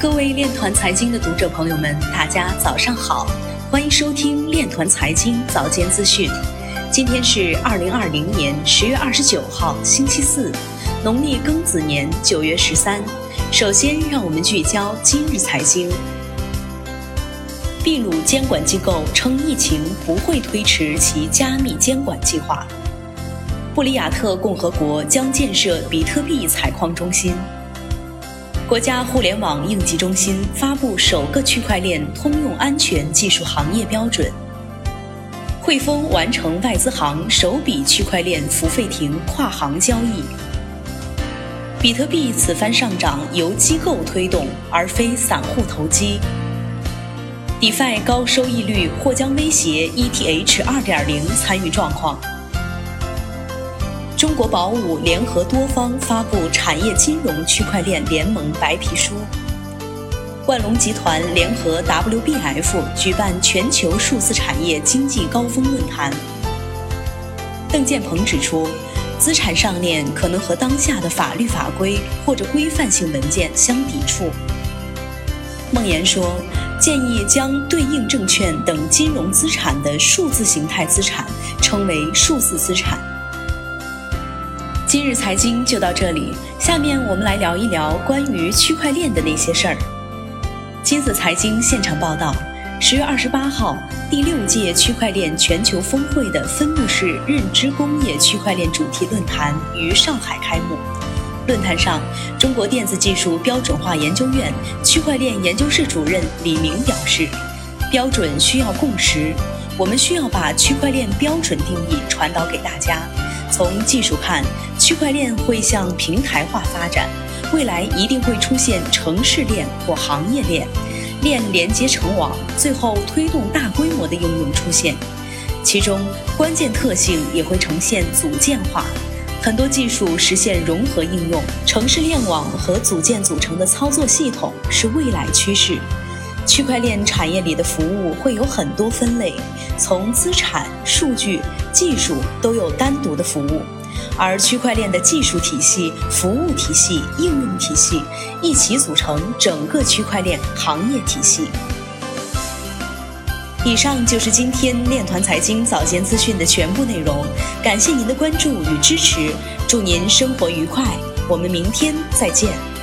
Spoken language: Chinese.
各位链团财经的读者朋友们，大家早上好，欢迎收听链团财经早间资讯。今天是二零二零年十月二十九号，星期四，农历庚子年九月十三。首先，让我们聚焦今日财经。秘鲁监管机构称，疫情不会推迟其加密监管计划。布里亚特共和国将建设比特币采矿中心。国家互联网应急中心发布首个区块链通用安全技术行业标准。汇丰完成外资行首笔区块链付费亭跨行交易。比特币此番上涨由机构推动，而非散户投机。DeFi 高收益率或将威胁 ETH 2.0参与状况。中国宝武联合多方发布产业金融区块链联盟白皮书。万隆集团联合 WBF 举办全球数字产业经济高峰论坛。邓建鹏指出，资产上链可能和当下的法律法规或者规范性文件相抵触。孟岩说，建议将对应证券等金融资产的数字形态资产称为数字资产。今日财经就到这里，下面我们来聊一聊关于区块链的那些事儿。金子财经现场报道：十月二十八号，第六届区块链全球峰会的分布式认知工业区块链主题论坛于上海开幕。论坛上，中国电子技术标准化研究院区块链研究室主任李明表示：“标准需要共识，我们需要把区块链标准定义传导给大家。从技术看。”区块链会向平台化发展，未来一定会出现城市链或行业链，链连接成网，最后推动大规模的应用出现。其中关键特性也会呈现组件化，很多技术实现融合应用，城市链网和组件组成的操作系统是未来趋势。区块链产业里的服务会有很多分类，从资产、数据、技术都有单独的服务。而区块链的技术体系、服务体系、应用体系一起组成整个区块链行业体系。以上就是今天链团财经早间资讯的全部内容，感谢您的关注与支持，祝您生活愉快，我们明天再见。